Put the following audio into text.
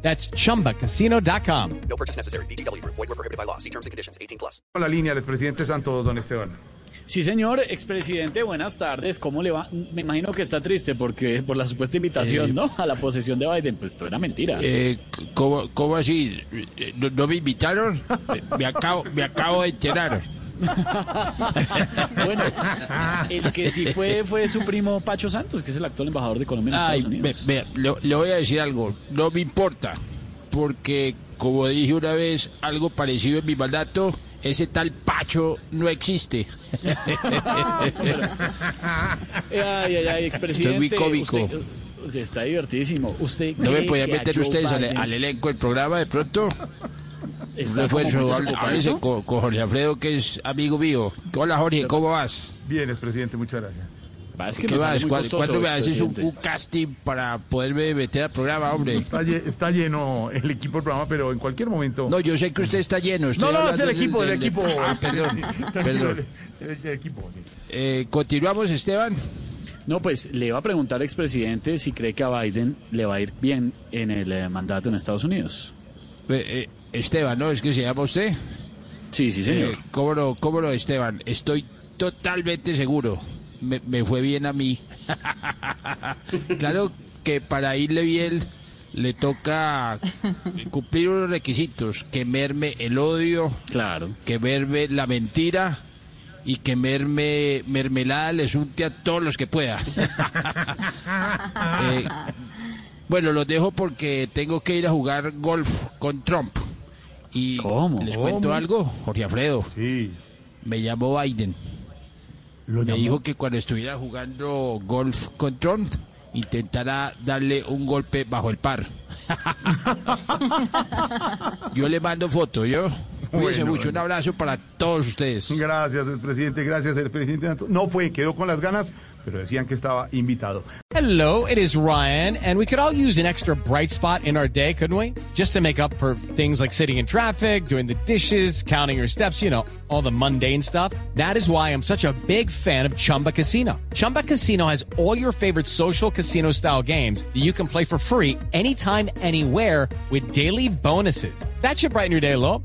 That's chumbacasino.com. No purchase necessary. BGW. Void were prohibited by law. See terms and conditions. 18 plus. Con la línea del presidente Santos, don Esteban. Sí, señor, expresidente, buenas tardes. ¿Cómo le va? Me imagino que está triste porque por la supuesta invitación, ¿no? A la posesión de Biden. Pues esto era mentira. Eh, ¿cómo, cómo así? ¿No, no me invitaron? Me acabo, me acabo de enterar. bueno, el que sí fue fue su primo Pacho Santos, que es el actual embajador de Colombia en Ay, Estados ve- Unidos. le, voy a decir algo. No me importa. Porque, como dije una vez, algo parecido en mi mandato, ese tal Pacho no existe. Ay, ay, ay, expresidente. Estoy muy cómico. Usted, usted está divertidísimo. ¿Usted ¿No me podían meter ustedes al elenco del programa de pronto? Un está como refuerzo. muy hable- desocupado? Háblese con, con Jorge Alfredo, que es amigo mío. Hola, Jorge, ¿cómo vas? Bien, expresidente, muchas gracias. Va, es que ¿Qué vas? ¿Cuándo, costoso, cuándo me haces un, un casting para poderme meter al programa, hombre? Está, está lleno el equipo del programa, pero en cualquier momento. No, yo sé que usted está lleno. estoy no, no, es el equipo, del- el del- equipo. Ah, perdón, perdón. El, el equipo. Eh, Continuamos, Esteban. No, pues le iba a preguntar, expresidente, si cree que a Biden le va a ir bien en el eh, mandato en Estados Unidos. Eh, eh, Esteban, ¿no? ¿Es que se llama usted? Sí, sí, señor. Eh, ¿Cómo no, cómo no, Esteban? Estoy totalmente seguro. Me, me fue bien a mí. claro que para irle bien le toca cumplir unos requisitos. Quemerme el odio, Claro. quemerme la mentira y quemerme mermelada les unte a todos los que pueda. Eh, bueno, los dejo porque tengo que ir a jugar golf con Trump. Y ¿Cómo? les cuento algo, Jorge Alfredo. Sí. Me llamó Biden. Lo Me llamó. dijo que cuando estuviera jugando golf con Trump, intentará darle un golpe bajo el par. yo le mando foto, yo. Cuídense Bueno, mucho. bueno. Un abrazo para todos ustedes. Gracias, expresidente. Gracias, el presidente. No fue, quedó con las ganas, pero decían que estaba invitado. Hello, it is Ryan, and we could all use an extra bright spot in our day, couldn't we? Just to make up for things like sitting in traffic, doing the dishes, counting your steps, you know, all the mundane stuff. That is why I'm such a big fan of Chumba Casino. Chumba Casino has all your favorite social casino style games that you can play for free anytime, anywhere with daily bonuses. That should brighten your day a little.